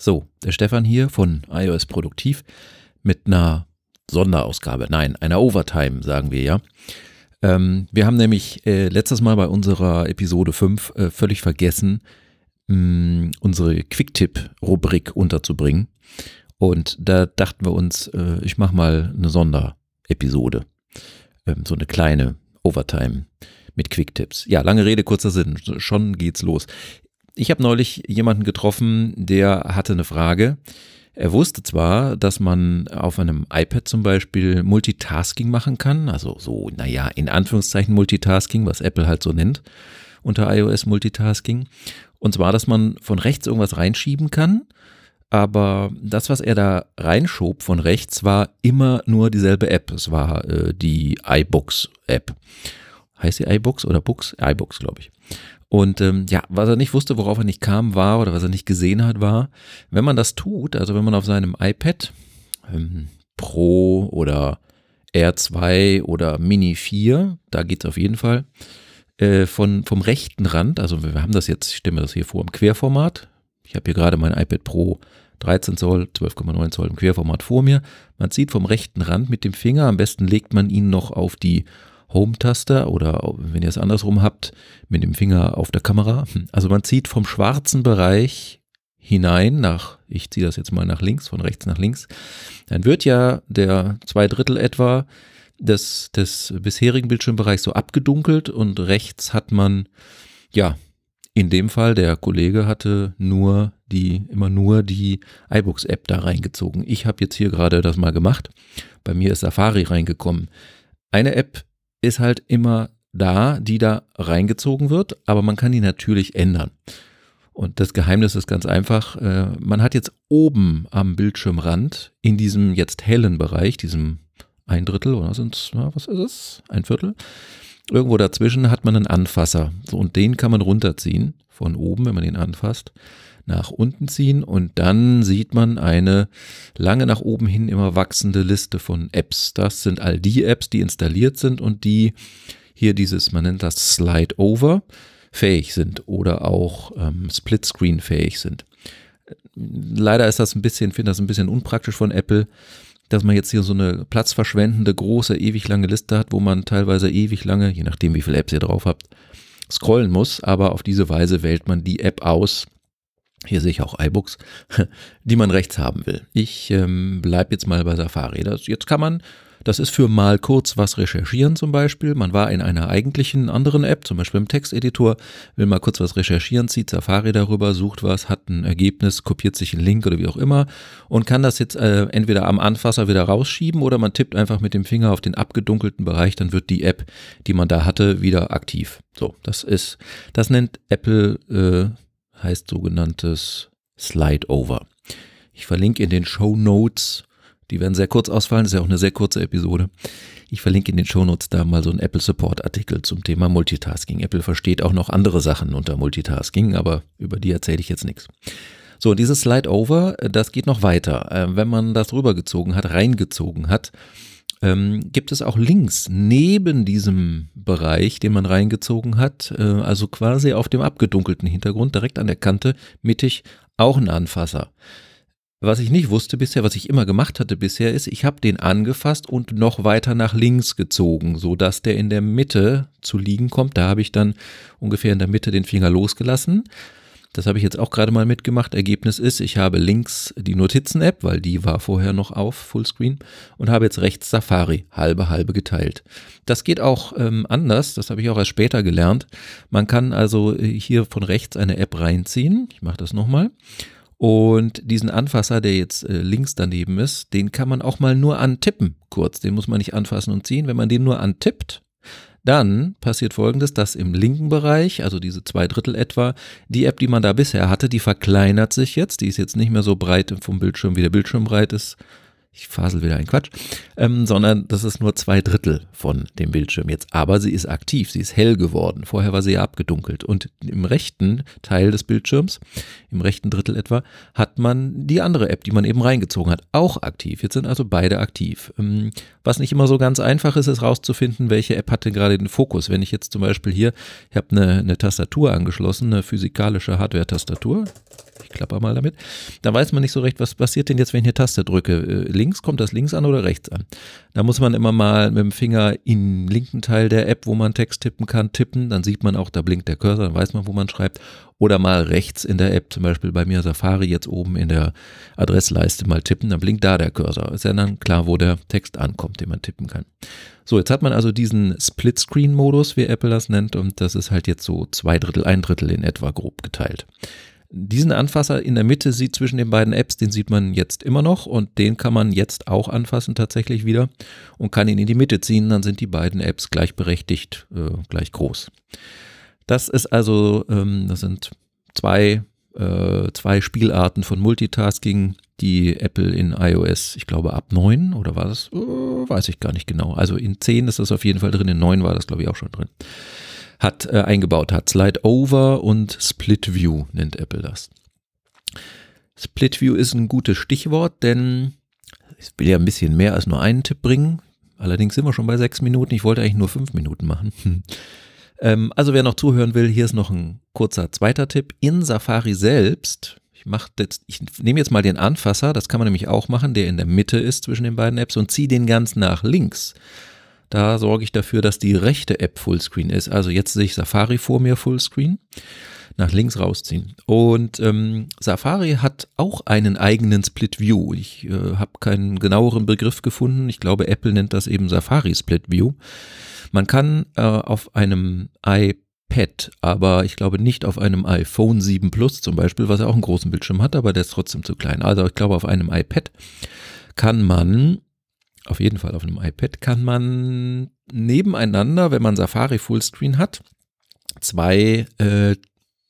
So, der Stefan hier von iOS Produktiv mit einer Sonderausgabe, nein, einer Overtime, sagen wir ja. Ähm, wir haben nämlich äh, letztes Mal bei unserer Episode 5 äh, völlig vergessen, mh, unsere Quicktip-Rubrik unterzubringen. Und da dachten wir uns, äh, ich mache mal eine Sonderepisode. Ähm, so eine kleine Overtime mit Quicktips. Ja, lange Rede, kurzer Sinn. Schon geht's los. Ich habe neulich jemanden getroffen, der hatte eine Frage. Er wusste zwar, dass man auf einem iPad zum Beispiel Multitasking machen kann, also so, naja, in Anführungszeichen Multitasking, was Apple halt so nennt, unter iOS Multitasking. Und zwar, dass man von rechts irgendwas reinschieben kann, aber das, was er da reinschob von rechts, war immer nur dieselbe App. Es war äh, die iBooks-App. Heißt die iBooks oder Books? iBooks, glaube ich. Und ähm, ja, was er nicht wusste, worauf er nicht kam, war, oder was er nicht gesehen hat, war, wenn man das tut, also wenn man auf seinem iPad ähm, Pro oder R2 oder Mini 4, da geht es auf jeden Fall, äh, von, vom rechten Rand, also wir haben das jetzt, ich stelle mir das hier vor im Querformat. Ich habe hier gerade mein iPad Pro 13 Zoll, 12,9 Zoll im Querformat vor mir. Man zieht vom rechten Rand mit dem Finger, am besten legt man ihn noch auf die Home-Taste oder wenn ihr es andersrum habt, mit dem Finger auf der Kamera. Also man zieht vom schwarzen Bereich hinein nach, ich ziehe das jetzt mal nach links, von rechts nach links, dann wird ja der zwei Drittel etwa des, des bisherigen Bildschirmbereichs so abgedunkelt und rechts hat man, ja, in dem Fall, der Kollege hatte nur die, immer nur die iBooks-App da reingezogen. Ich habe jetzt hier gerade das mal gemacht. Bei mir ist Safari reingekommen. Eine App ist halt immer da, die da reingezogen wird, aber man kann die natürlich ändern. Und das Geheimnis ist ganz einfach, äh, man hat jetzt oben am Bildschirmrand in diesem jetzt hellen Bereich, diesem ein Drittel oder sind es, was ist es? Ein Viertel? Irgendwo dazwischen hat man einen Anfasser. So, und den kann man runterziehen von oben, wenn man den anfasst nach unten ziehen und dann sieht man eine lange nach oben hin immer wachsende Liste von Apps. Das sind all die Apps, die installiert sind und die hier dieses, man nennt das Slide Over, fähig sind oder auch ähm, Split Screen fähig sind. Leider ist das ein bisschen, finde das ein bisschen unpraktisch von Apple, dass man jetzt hier so eine platzverschwendende, große, ewig lange Liste hat, wo man teilweise ewig lange, je nachdem wie viele Apps ihr drauf habt, scrollen muss, aber auf diese Weise wählt man die App aus, hier sehe ich auch iBooks, die man rechts haben will. Ich ähm, bleibe jetzt mal bei Safari. Das, jetzt kann man, das ist für mal kurz was recherchieren zum Beispiel. Man war in einer eigentlichen anderen App, zum Beispiel im Texteditor, will mal kurz was recherchieren, zieht Safari darüber, sucht was, hat ein Ergebnis, kopiert sich einen Link oder wie auch immer und kann das jetzt äh, entweder am Anfasser wieder rausschieben oder man tippt einfach mit dem Finger auf den abgedunkelten Bereich, dann wird die App, die man da hatte, wieder aktiv. So, das ist, das nennt Apple äh, heißt sogenanntes Slide Over. Ich verlinke in den Show Notes, die werden sehr kurz ausfallen, das ist ja auch eine sehr kurze Episode. Ich verlinke in den Show Notes da mal so einen Apple Support Artikel zum Thema Multitasking. Apple versteht auch noch andere Sachen unter Multitasking, aber über die erzähle ich jetzt nichts. So, dieses Slide Over, das geht noch weiter. Äh, wenn man das rübergezogen hat, reingezogen hat, ähm, gibt es auch links neben diesem Bereich, den man reingezogen hat, äh, also quasi auf dem abgedunkelten Hintergrund, direkt an der Kante, mittig, auch einen Anfasser. Was ich nicht wusste bisher, was ich immer gemacht hatte bisher, ist, ich habe den angefasst und noch weiter nach links gezogen, so dass der in der Mitte zu liegen kommt. Da habe ich dann ungefähr in der Mitte den Finger losgelassen. Das habe ich jetzt auch gerade mal mitgemacht. Ergebnis ist, ich habe links die Notizen-App, weil die war vorher noch auf, Fullscreen, und habe jetzt rechts Safari, halbe, halbe geteilt. Das geht auch ähm, anders, das habe ich auch erst später gelernt. Man kann also äh, hier von rechts eine App reinziehen. Ich mache das nochmal. Und diesen Anfasser, der jetzt äh, links daneben ist, den kann man auch mal nur antippen, kurz. Den muss man nicht anfassen und ziehen. Wenn man den nur antippt, dann passiert folgendes, dass im linken Bereich, also diese zwei Drittel etwa, die App, die man da bisher hatte, die verkleinert sich jetzt. Die ist jetzt nicht mehr so breit vom Bildschirm, wie der Bildschirm breit ist. Ich fasel wieder ein Quatsch, ähm, sondern das ist nur zwei Drittel von dem Bildschirm jetzt. Aber sie ist aktiv, sie ist hell geworden. Vorher war sie ja abgedunkelt. Und im rechten Teil des Bildschirms, im rechten Drittel etwa, hat man die andere App, die man eben reingezogen hat, auch aktiv. Jetzt sind also beide aktiv. Ähm, was nicht immer so ganz einfach ist, ist rauszufinden, welche App hatte gerade den Fokus. Wenn ich jetzt zum Beispiel hier, ich habe eine, eine Tastatur angeschlossen, eine physikalische Hardware-Tastatur, ich klapper mal damit, da weiß man nicht so recht, was passiert denn jetzt, wenn ich eine Taste drücke. Links, kommt das links an oder rechts an? Da muss man immer mal mit dem Finger im linken Teil der App, wo man Text tippen kann, tippen. Dann sieht man auch, da blinkt der Cursor, dann weiß man, wo man schreibt. Oder mal rechts in der App, zum Beispiel bei mir Safari jetzt oben in der Adressleiste mal tippen, dann blinkt da der Cursor. Ist ja dann klar, wo der Text ankommt, den man tippen kann. So, jetzt hat man also diesen Split-Screen-Modus, wie Apple das nennt, und das ist halt jetzt so zwei Drittel, ein Drittel in etwa grob geteilt. Diesen Anfasser in der Mitte sieht zwischen den beiden Apps, den sieht man jetzt immer noch und den kann man jetzt auch anfassen tatsächlich wieder und kann ihn in die Mitte ziehen, dann sind die beiden Apps gleichberechtigt, äh, gleich groß. Das ist also, ähm, das sind zwei, äh, zwei Spielarten von Multitasking, die Apple in iOS, ich glaube ab 9 oder war das, äh, weiß ich gar nicht genau. Also in 10 ist das auf jeden Fall drin, in 9 war das glaube ich auch schon drin hat äh, eingebaut hat. Slide Over und Split View nennt Apple das. Split View ist ein gutes Stichwort, denn ich will ja ein bisschen mehr als nur einen Tipp bringen. Allerdings sind wir schon bei sechs Minuten. Ich wollte eigentlich nur fünf Minuten machen. ähm, also wer noch zuhören will, hier ist noch ein kurzer zweiter Tipp. In Safari selbst, ich, mach jetzt, ich nehme jetzt mal den Anfasser, das kann man nämlich auch machen, der in der Mitte ist zwischen den beiden Apps und ziehe den ganz nach links. Da sorge ich dafür, dass die rechte App Fullscreen ist. Also jetzt sehe ich Safari vor mir Fullscreen. Nach links rausziehen. Und ähm, Safari hat auch einen eigenen Split View. Ich äh, habe keinen genaueren Begriff gefunden. Ich glaube, Apple nennt das eben Safari Split View. Man kann äh, auf einem iPad, aber ich glaube nicht auf einem iPhone 7 Plus zum Beispiel, was ja auch einen großen Bildschirm hat, aber der ist trotzdem zu klein. Also ich glaube, auf einem iPad kann man auf jeden Fall auf einem iPad, kann man nebeneinander, wenn man Safari Fullscreen hat, zwei, äh,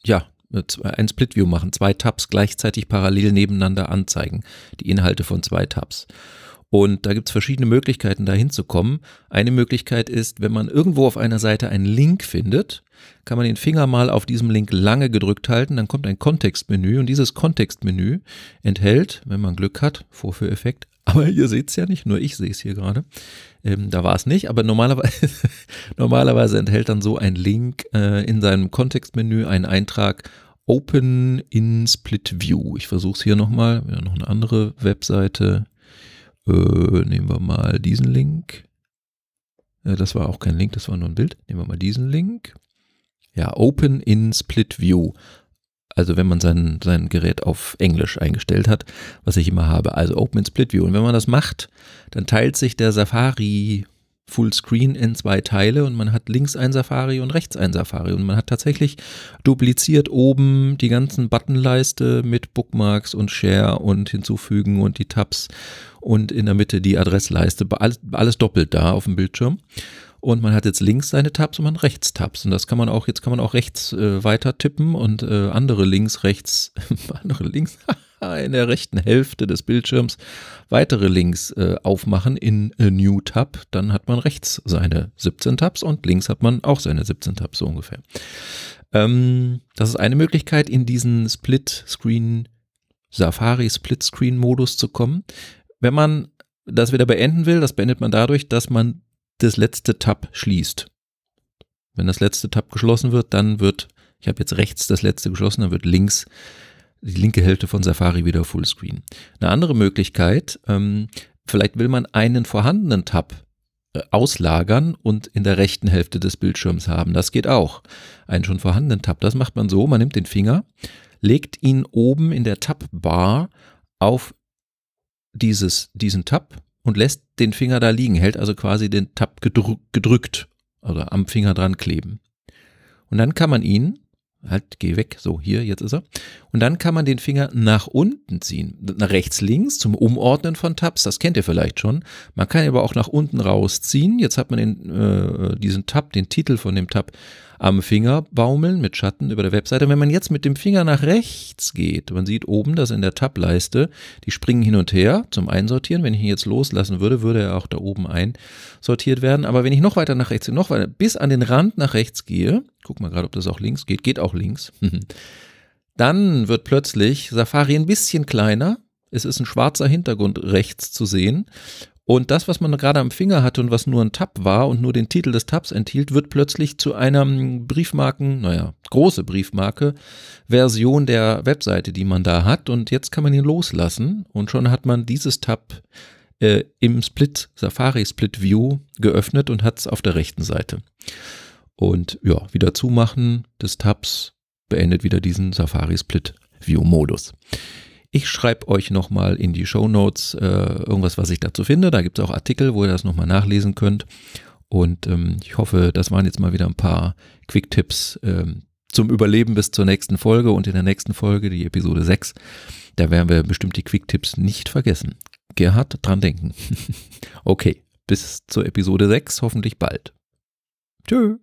ja, ein Split View machen, zwei Tabs gleichzeitig parallel nebeneinander anzeigen, die Inhalte von zwei Tabs. Und da gibt es verschiedene Möglichkeiten, da hinzukommen. Eine Möglichkeit ist, wenn man irgendwo auf einer Seite einen Link findet, kann man den Finger mal auf diesem Link lange gedrückt halten, dann kommt ein Kontextmenü und dieses Kontextmenü enthält, wenn man Glück hat, Vorführeffekt, aber ihr seht es ja nicht, nur ich sehe es hier gerade. Ähm, da war es nicht, aber normalerweise, normalerweise enthält dann so ein Link äh, in seinem Kontextmenü einen Eintrag Open in Split View. Ich versuche es hier nochmal, ja, noch eine andere Webseite. Äh, nehmen wir mal diesen Link. Äh, das war auch kein Link, das war nur ein Bild. Nehmen wir mal diesen Link. Ja, Open in Split View. Also wenn man sein, sein Gerät auf Englisch eingestellt hat, was ich immer habe. Also Open in Split View. Und wenn man das macht, dann teilt sich der Safari Fullscreen in zwei Teile und man hat links ein Safari und rechts ein Safari. Und man hat tatsächlich dupliziert oben die ganzen Buttonleiste mit Bookmarks und Share und hinzufügen und die Tabs und in der Mitte die Adressleiste, alles, doppelt da auf dem Bildschirm. Und man hat jetzt links seine Tabs und man rechts Tabs. Und das kann man auch, jetzt kann man auch rechts äh, weiter tippen und äh, andere links, rechts, andere links in der rechten Hälfte des Bildschirms weitere Links äh, aufmachen in a New Tab, dann hat man rechts seine 17 Tabs und links hat man auch seine 17 Tabs so ungefähr. Ähm, das ist eine Möglichkeit, in diesen Split-Screen, Safari-Split-Screen-Modus zu kommen. Wenn man das wieder beenden will, das beendet man dadurch, dass man das letzte Tab schließt. Wenn das letzte Tab geschlossen wird, dann wird, ich habe jetzt rechts das letzte geschlossen, dann wird links die linke Hälfte von Safari wieder Fullscreen. Eine andere Möglichkeit, ähm, vielleicht will man einen vorhandenen Tab äh, auslagern und in der rechten Hälfte des Bildschirms haben. Das geht auch. Einen schon vorhandenen Tab. Das macht man so, man nimmt den Finger, legt ihn oben in der Tab-Bar auf dieses, diesen Tab und lässt den Finger da liegen, hält also quasi den Tab gedrückt, also am Finger dran kleben. Und dann kann man ihn, halt, geh weg, so hier, jetzt ist er. Und dann kann man den Finger nach unten ziehen, nach rechts, links zum Umordnen von Tabs, das kennt ihr vielleicht schon. Man kann aber auch nach unten rausziehen. Jetzt hat man den, äh, diesen Tab, den Titel von dem Tab am Finger baumeln mit Schatten über der Webseite. Wenn man jetzt mit dem Finger nach rechts geht, man sieht oben das in der Tab-Leiste, die springen hin und her zum Einsortieren. Wenn ich ihn jetzt loslassen würde, würde er auch da oben einsortiert werden. Aber wenn ich noch weiter nach rechts, noch weiter, bis an den Rand nach rechts gehe, guck mal gerade, ob das auch links geht, geht auch links, dann wird plötzlich Safari ein bisschen kleiner. Es ist ein schwarzer Hintergrund rechts zu sehen und das, was man gerade am Finger hatte und was nur ein Tab war und nur den Titel des Tabs enthielt, wird plötzlich zu einer Briefmarken, naja, große Briefmarke, Version der Webseite, die man da hat. Und jetzt kann man ihn loslassen und schon hat man dieses Tab äh, im Split, Safari Split View geöffnet und hat es auf der rechten Seite. Und ja, wieder zumachen des Tabs beendet wieder diesen Safari Split View Modus. Ich schreibe euch nochmal in die Show Notes äh, irgendwas, was ich dazu finde. Da gibt es auch Artikel, wo ihr das nochmal nachlesen könnt. Und ähm, ich hoffe, das waren jetzt mal wieder ein paar Quick-Tipps ähm, zum Überleben bis zur nächsten Folge. Und in der nächsten Folge, die Episode 6, da werden wir bestimmt die Quick-Tipps nicht vergessen. Gerhard, dran denken. okay, bis zur Episode 6, hoffentlich bald. Tschö.